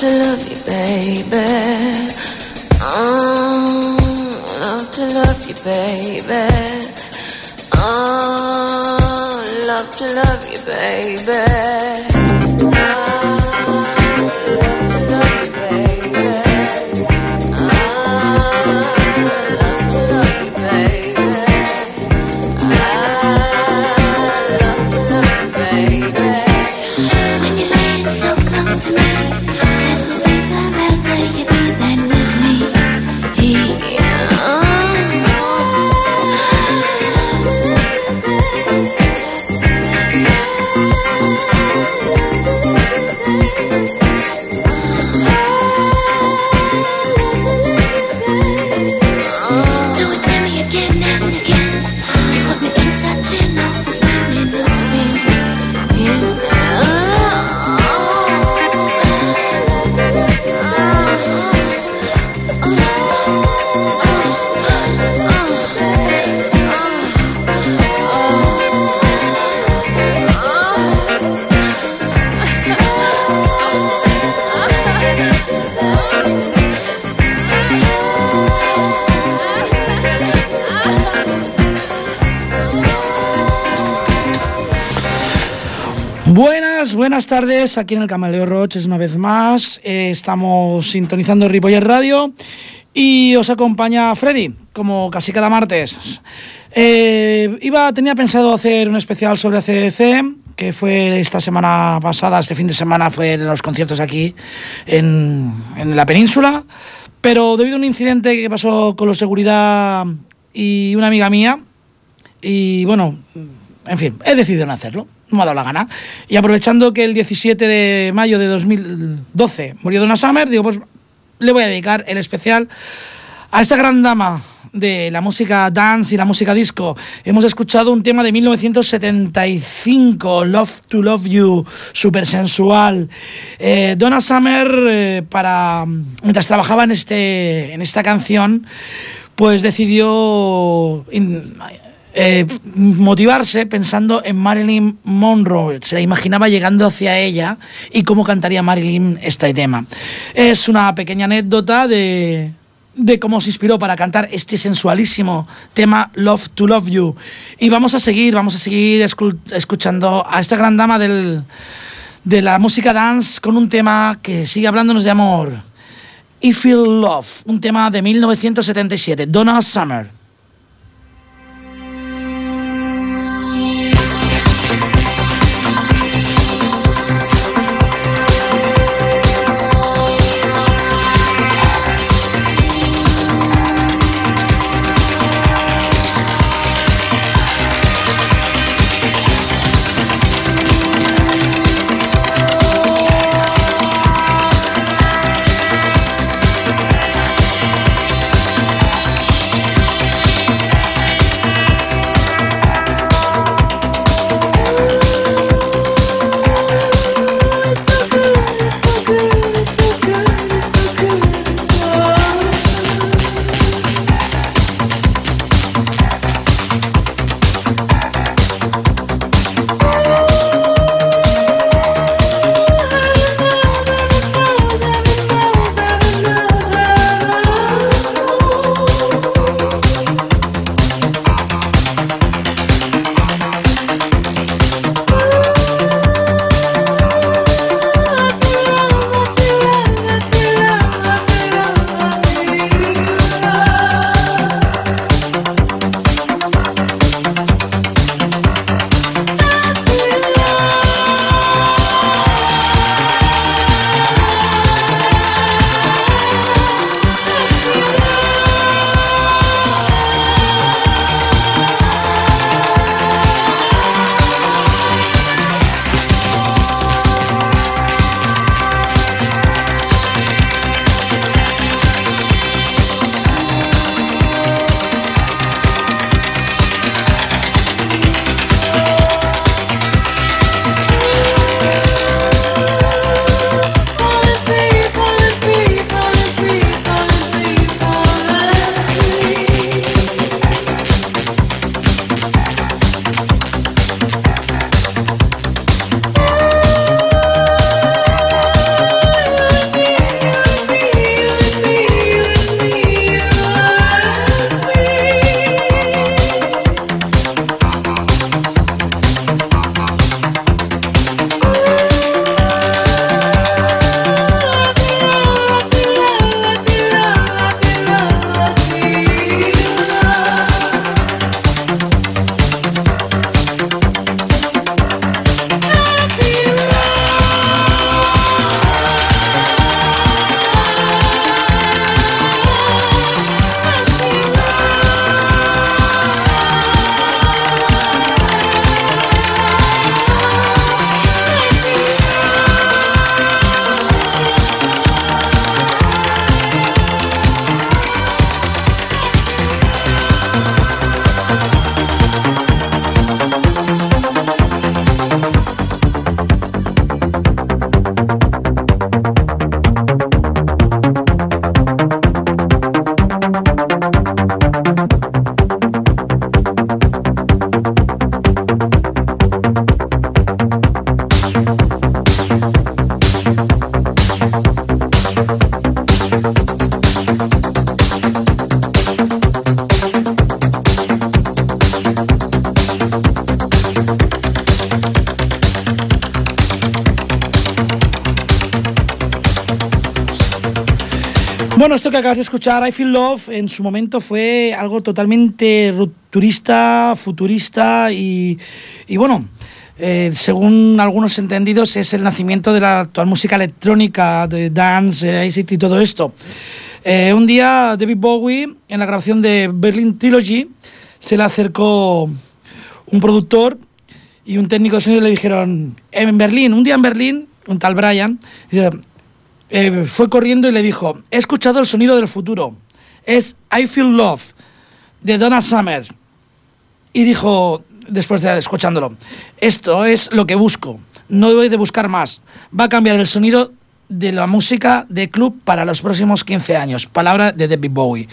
love to love you, baby. Oh, love to love you, baby. Oh, love to love you, baby. Tardes. Aquí en el Camaleo Roches una vez más. Eh, estamos sintonizando Ripoller Radio y os acompaña Freddy, como casi cada martes. Eh, iba, tenía pensado hacer un especial sobre ACDC, que fue esta semana pasada, este fin de semana, fue en los conciertos aquí en, en la península. Pero debido a un incidente que pasó con la seguridad y una amiga mía, y bueno, en fin, he decidido no hacerlo no me ha dado la gana. Y aprovechando que el 17 de mayo de 2012 murió Donna Summer, digo, pues le voy a dedicar el especial a esta gran dama de la música dance y la música disco. Hemos escuchado un tema de 1975, Love to Love You, súper sensual. Eh, Donna Summer, eh, para, mientras trabajaba en, este, en esta canción, pues decidió eh, motivarse pensando en Marilyn Monroe. Se la imaginaba llegando hacia ella y cómo cantaría Marilyn este tema. Es una pequeña anécdota de, de cómo se inspiró para cantar este sensualísimo tema Love to Love You. Y vamos a seguir, vamos a seguir escuchando a esta gran dama del, de la música dance con un tema que sigue hablándonos de amor. I Feel Love, un tema de 1977, Donna Summer. Que acabas de escuchar, I Feel Love, en su momento fue algo totalmente rupturista, futurista y, y bueno, eh, según algunos entendidos, es el nacimiento de la actual música electrónica, de dance, ICT y todo esto. Eh, un día David Bowie, en la grabación de Berlin Trilogy, se le acercó un productor y un técnico de sonido le dijeron, en Berlín, un día en Berlín, un tal Brian, eh, fue corriendo y le dijo, he escuchado el sonido del futuro, es I Feel Love, de Donna Summer. Y dijo, después de escuchándolo, esto es lo que busco, no debo de buscar más, va a cambiar el sonido de la música de club para los próximos 15 años. Palabra de David Bowie.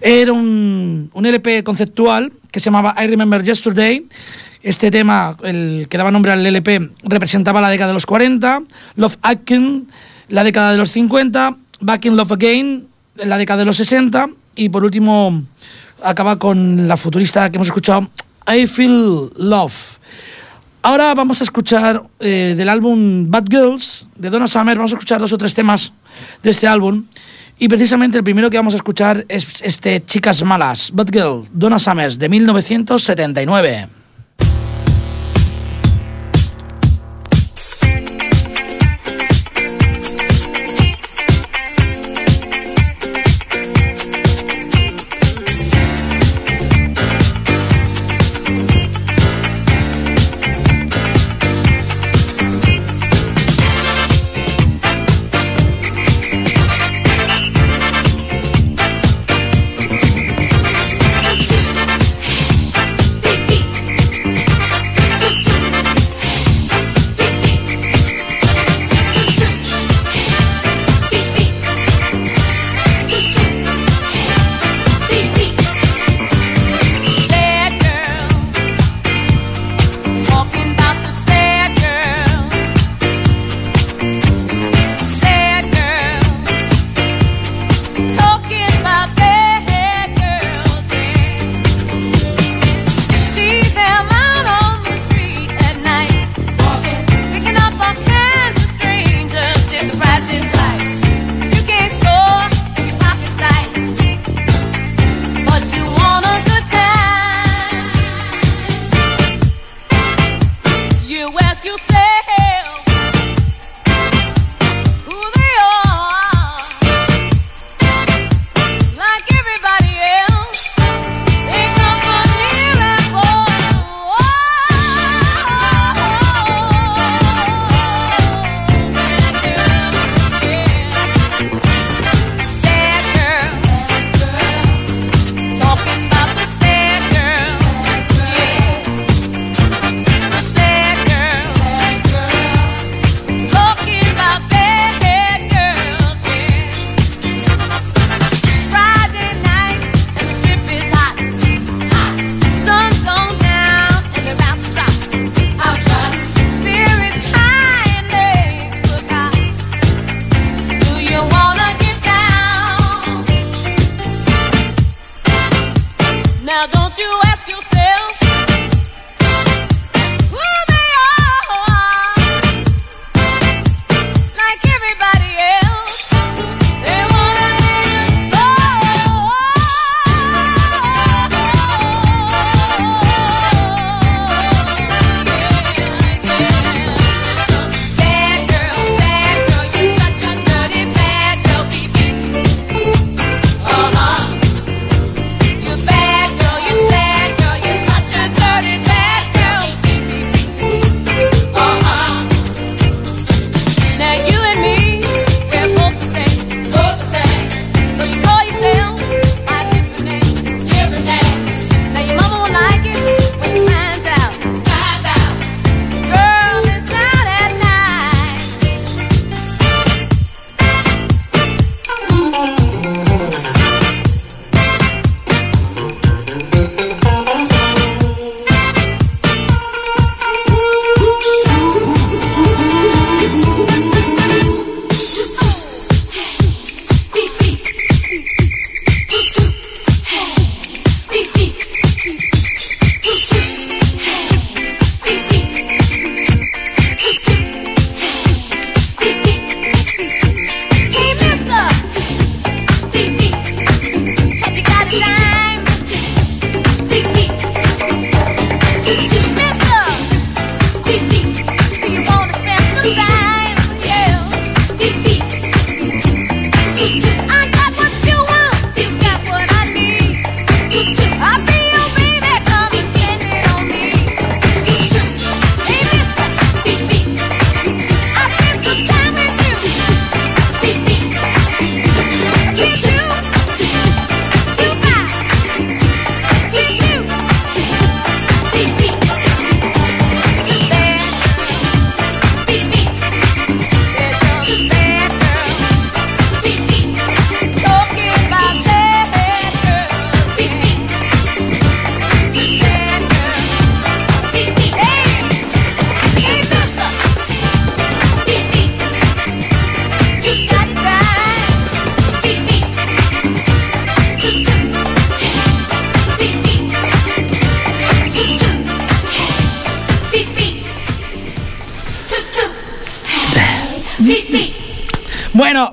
Era un, un LP conceptual que se llamaba I Remember Yesterday. Este tema, el que daba nombre al LP, representaba la década de los 40. Love Akin la década de los 50, Back in Love Again, la década de los 60 y por último acaba con la futurista que hemos escuchado, I Feel Love. Ahora vamos a escuchar eh, del álbum Bad Girls de Donna Summer, vamos a escuchar dos o tres temas de este álbum. Y precisamente el primero que vamos a escuchar es este Chicas Malas, Bad Girl, Donna Summers, de 1979.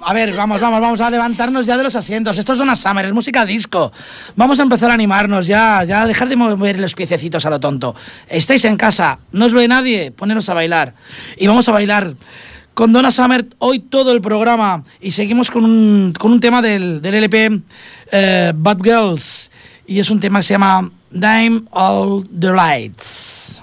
a ver, vamos, vamos, vamos a levantarnos ya de los asientos. Esto es Donna Summer, es música disco. Vamos a empezar a animarnos ya, ya a dejar de mover los piececitos a lo tonto. Estáis en casa, no os ve nadie, poneros a bailar. Y vamos a bailar con Donna Summer hoy todo el programa. Y seguimos con un, con un tema del, del LP eh, Bad Girls. Y es un tema que se llama Dime All the Lights.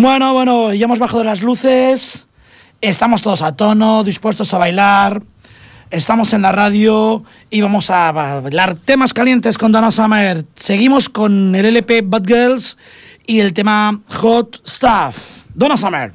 Bueno, bueno, ya hemos bajado las luces, estamos todos a tono, dispuestos a bailar, estamos en la radio y vamos a bailar temas calientes con Donna Summer. Seguimos con el LP Bad Girls y el tema Hot Stuff. Donna Summer.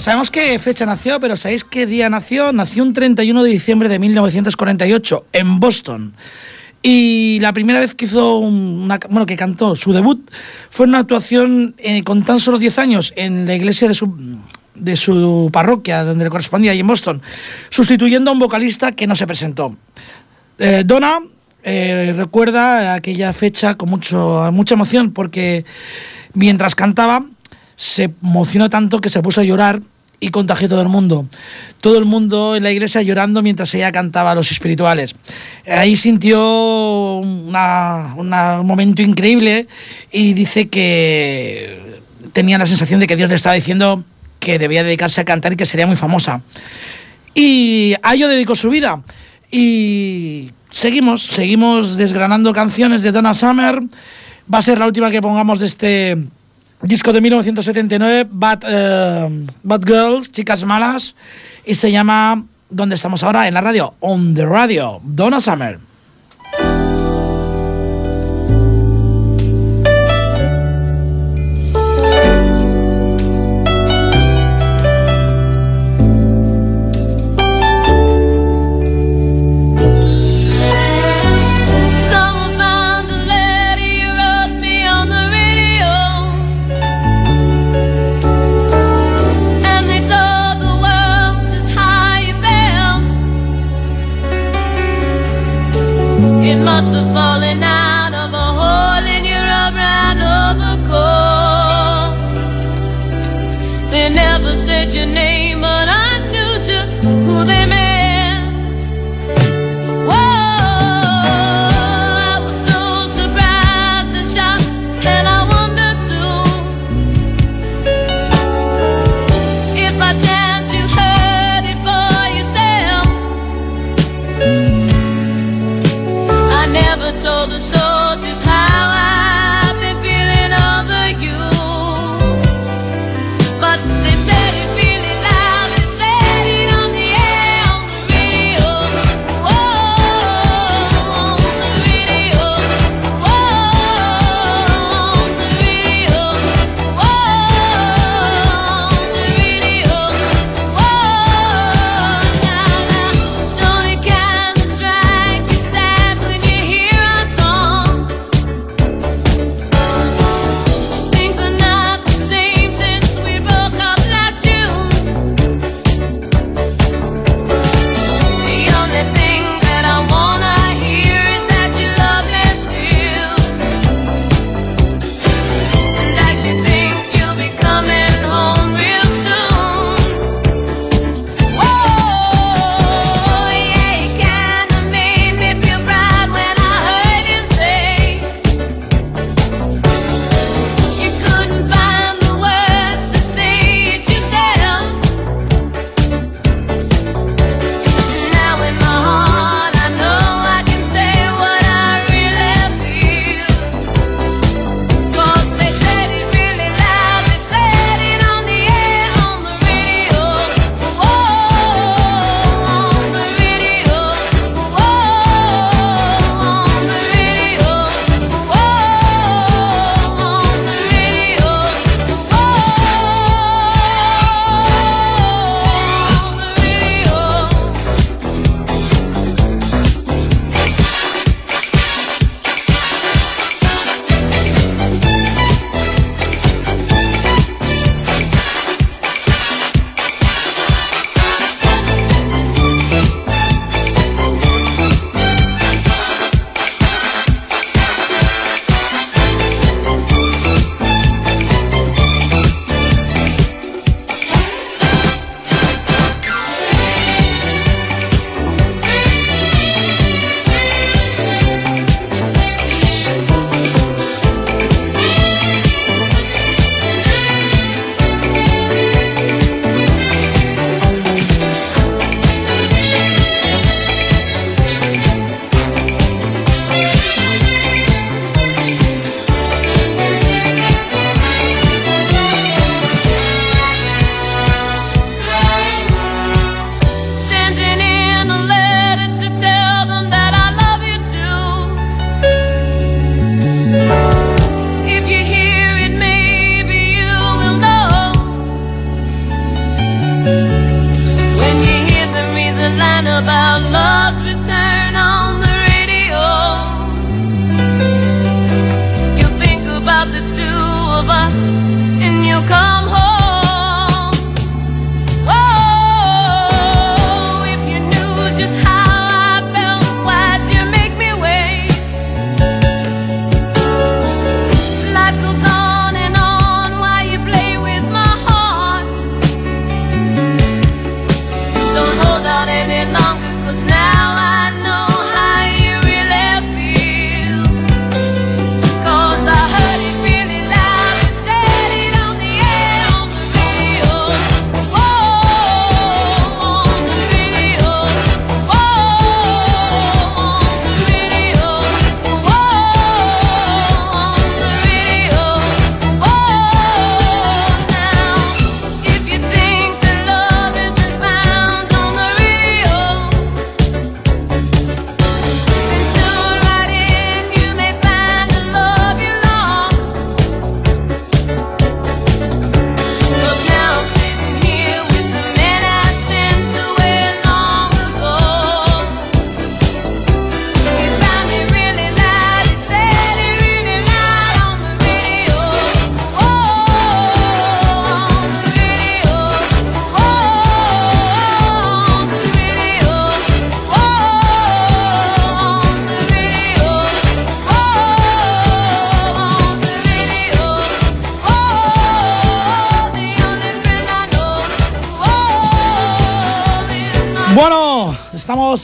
Sabemos qué fecha nació, pero ¿sabéis qué día nació? Nació un 31 de diciembre de 1948 en Boston. Y la primera vez que hizo bueno, que cantó su debut fue una actuación eh, con tan solo 10 años en la iglesia de su, de su parroquia, donde le correspondía, ahí en Boston, sustituyendo a un vocalista que no se presentó. Eh, Donna eh, recuerda aquella fecha con mucho, mucha emoción porque mientras cantaba se emocionó tanto que se puso a llorar y contagió todo el mundo. Todo el mundo en la iglesia llorando mientras ella cantaba a los espirituales. Ahí sintió un momento increíble y dice que tenía la sensación de que Dios le estaba diciendo que debía dedicarse a cantar y que sería muy famosa. Y a ello dedicó su vida. Y seguimos, seguimos desgranando canciones de Donna Summer. Va a ser la última que pongamos de este disco de 1979, Bad, eh, Bad Girls, Chicas Malas. Y se llama, ¿dónde estamos ahora? En la radio, On the Radio, Donna Summer.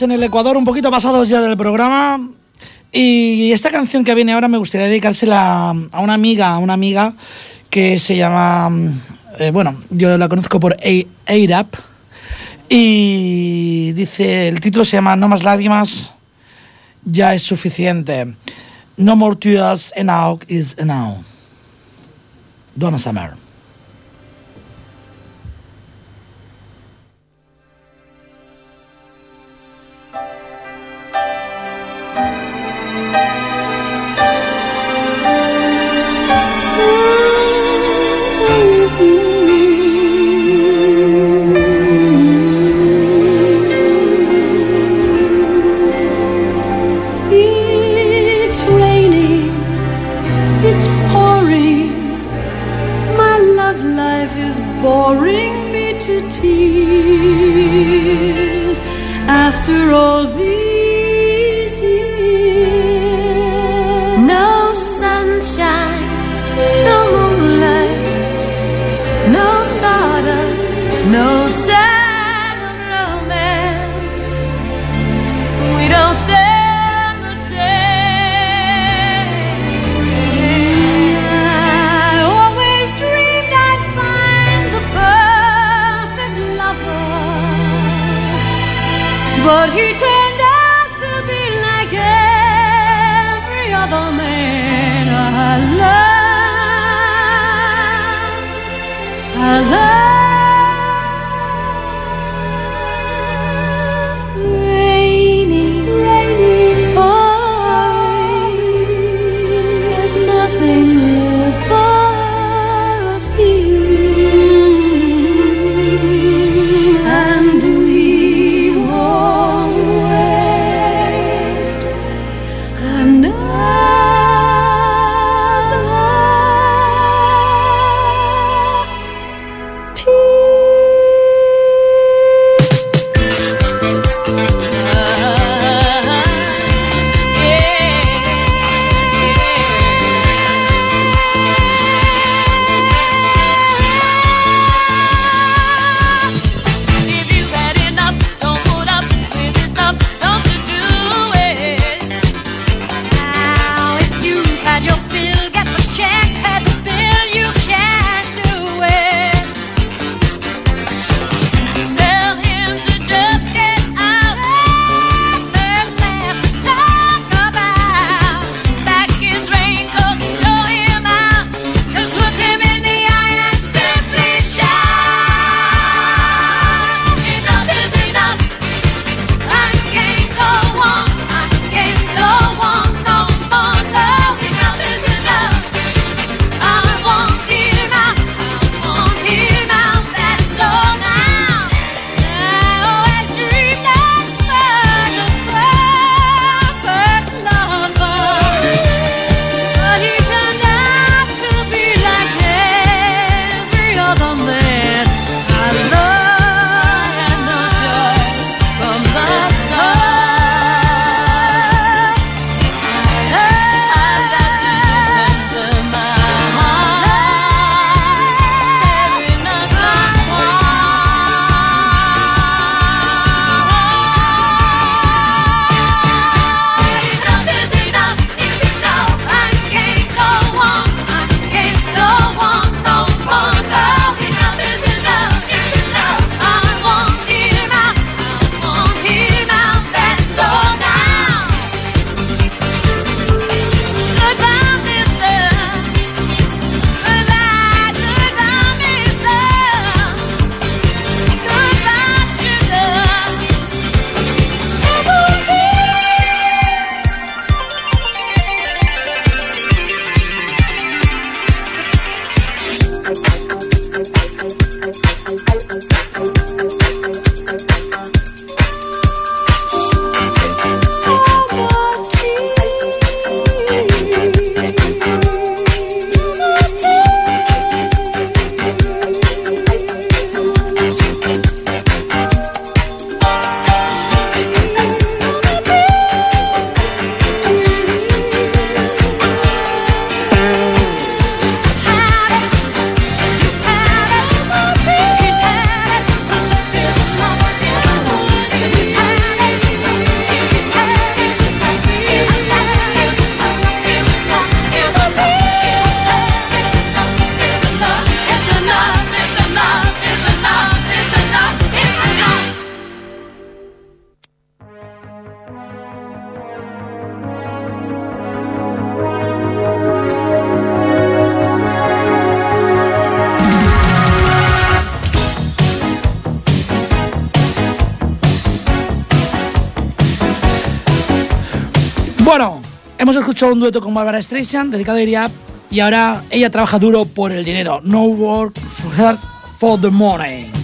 en el Ecuador, un poquito pasados ya del programa. Y esta canción que viene ahora me gustaría dedicársela a una amiga, a una amiga que se llama, eh, bueno, yo la conozco por AIRAP. Y dice, el título se llama No más lágrimas, ya es suficiente. No more tears, enough is enough. Donna Summer. after all escuchado un dueto con Barbara Streisand, dedicado a Iria, y ahora ella trabaja duro por el dinero. No work for, for the money.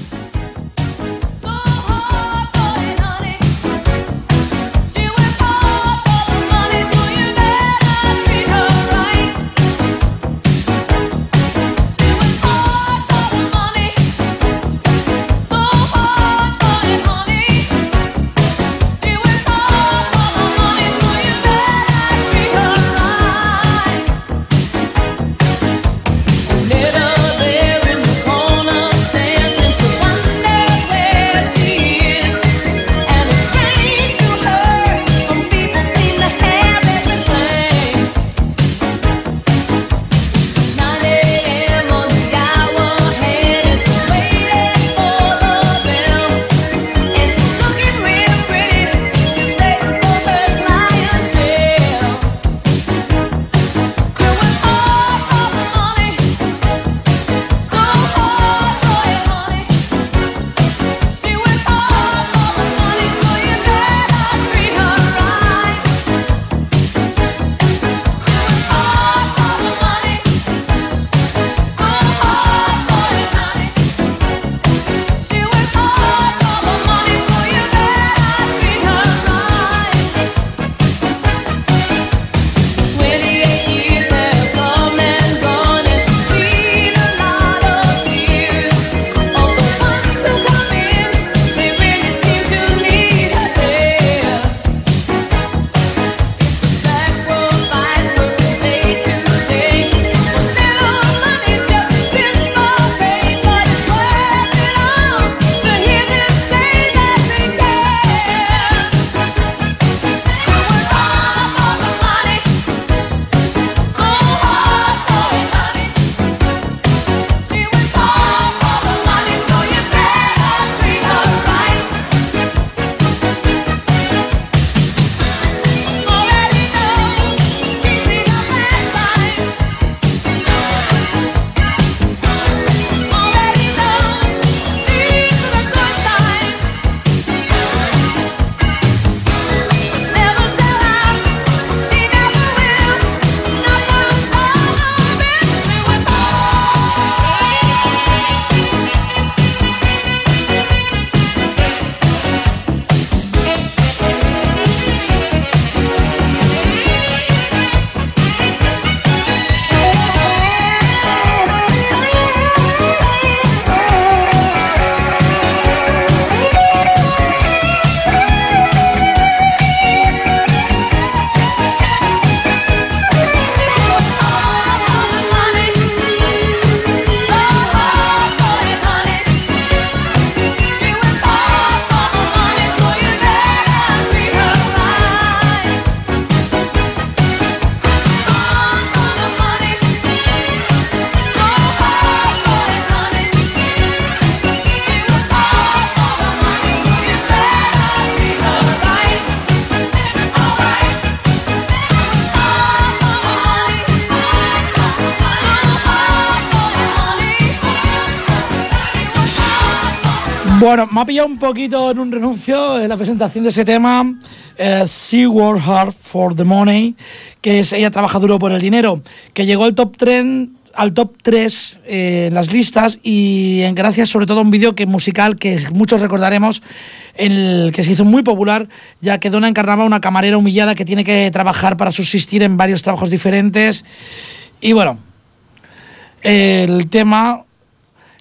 Bueno, me ha pillado un poquito en un renuncio en la presentación de ese tema, eh, She Work Hard for the Money, que es Ella trabaja duro por el dinero, que llegó al top 3, al top 3 eh, en las listas y en gracias sobre todo a un vídeo que musical que muchos recordaremos, en el que se hizo muy popular, ya que Donna encarnaba una camarera humillada que tiene que trabajar para subsistir en varios trabajos diferentes. Y bueno, el tema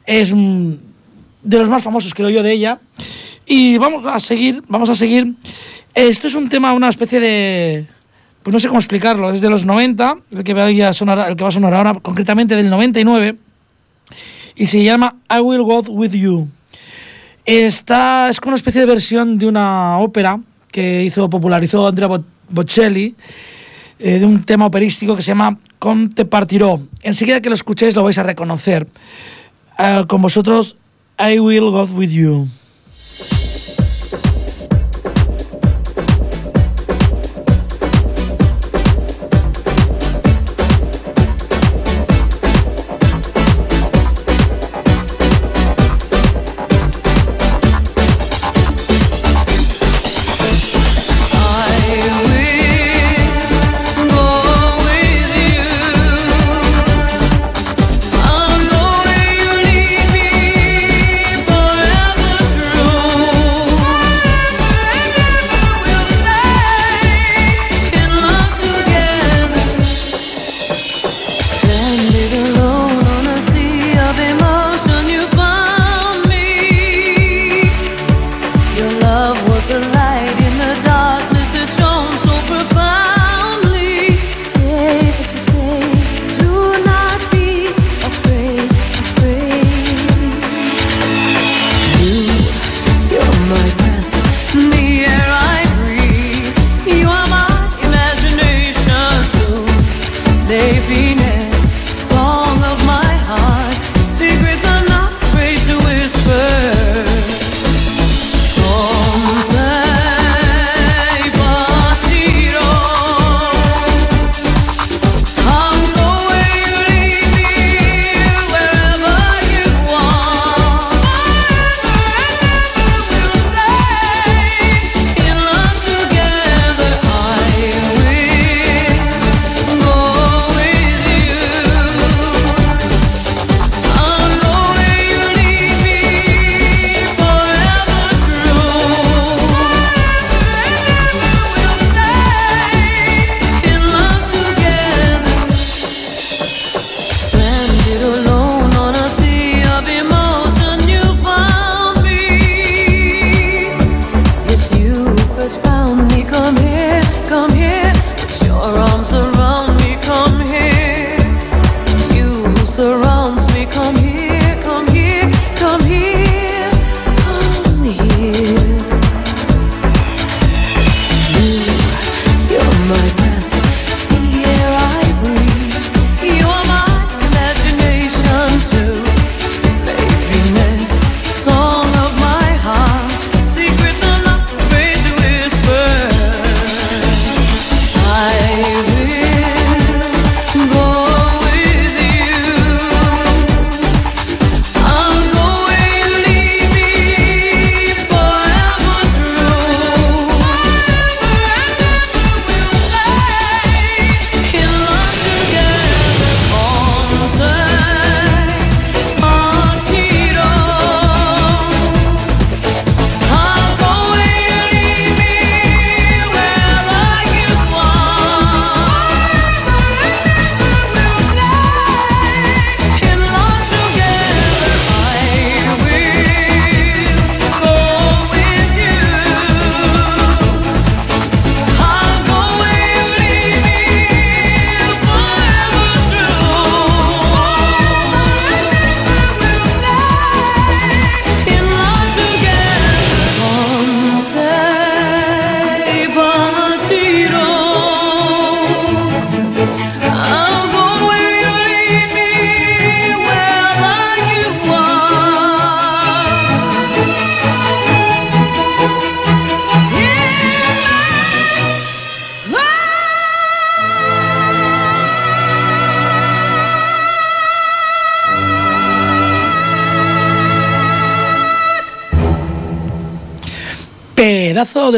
es mm, de los más famosos, creo yo, de ella. Y vamos a seguir, vamos a seguir. Esto es un tema, una especie de... Pues no sé cómo explicarlo, es de los 90, el que, va a sonar, el que va a sonar ahora, concretamente del 99, y se llama I Will Go With You. Es como una especie de versión de una ópera que hizo, popularizó Andrea Bo- Bocelli, eh, de un tema operístico que se llama Con te partiró. Enseguida que lo escuchéis lo vais a reconocer. Eh, con vosotros, I Will Go With You.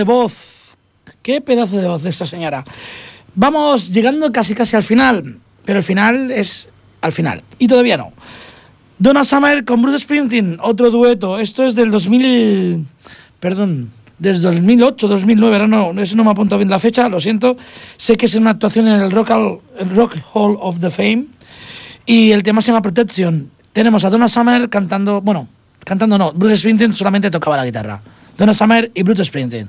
De voz. Qué pedazo de voz de esta señora. Vamos llegando casi casi al final, pero el final es al final. Y todavía no. Donna Summer con Bruce Springsteen, otro dueto. Esto es del 2000... Perdón, desde 2008, 2009, ahora no, eso no me ha apuntado bien la fecha, lo siento. Sé que es una actuación en el Rock, Hall- el Rock Hall of the Fame y el tema se llama Protection. Tenemos a Donna Summer cantando, bueno, cantando no, Bruce Springsteen solamente tocaba la guitarra. Donna Summer y Bruce Springsteen.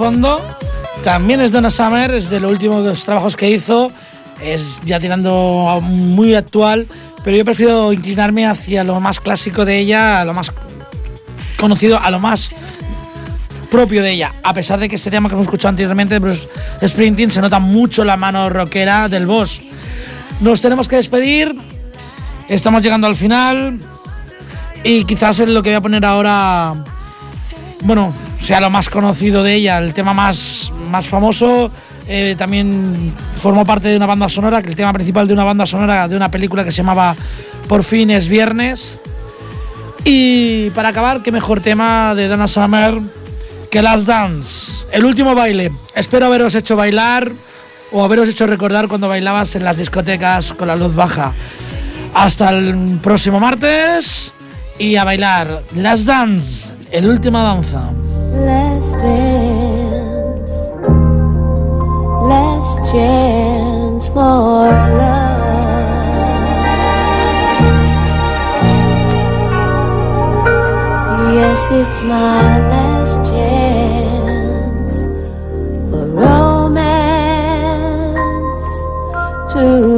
Fondo. También es Donna Summer, es de los últimos trabajos que hizo, es ya tirando muy actual, pero yo prefiero inclinarme hacia lo más clásico de ella, a lo más conocido, a lo más propio de ella, a pesar de que este tema que hemos escuchado anteriormente Bruce Springsteen se nota mucho la mano rockera del boss. Nos tenemos que despedir, estamos llegando al final. Y quizás es lo que voy a poner ahora bueno, sea lo más conocido de ella, el tema más, más famoso. Eh, también formó parte de una banda sonora, que el tema principal de una banda sonora de una película que se llamaba Por fin es viernes. Y para acabar, qué mejor tema de Donna Summer que Last Dance, el último baile. Espero haberos hecho bailar o haberos hecho recordar cuando bailabas en las discotecas con la luz baja. Hasta el próximo martes y a bailar. Last Dance, el última danza. Chance for love. Yes, it's my last chance for romance to.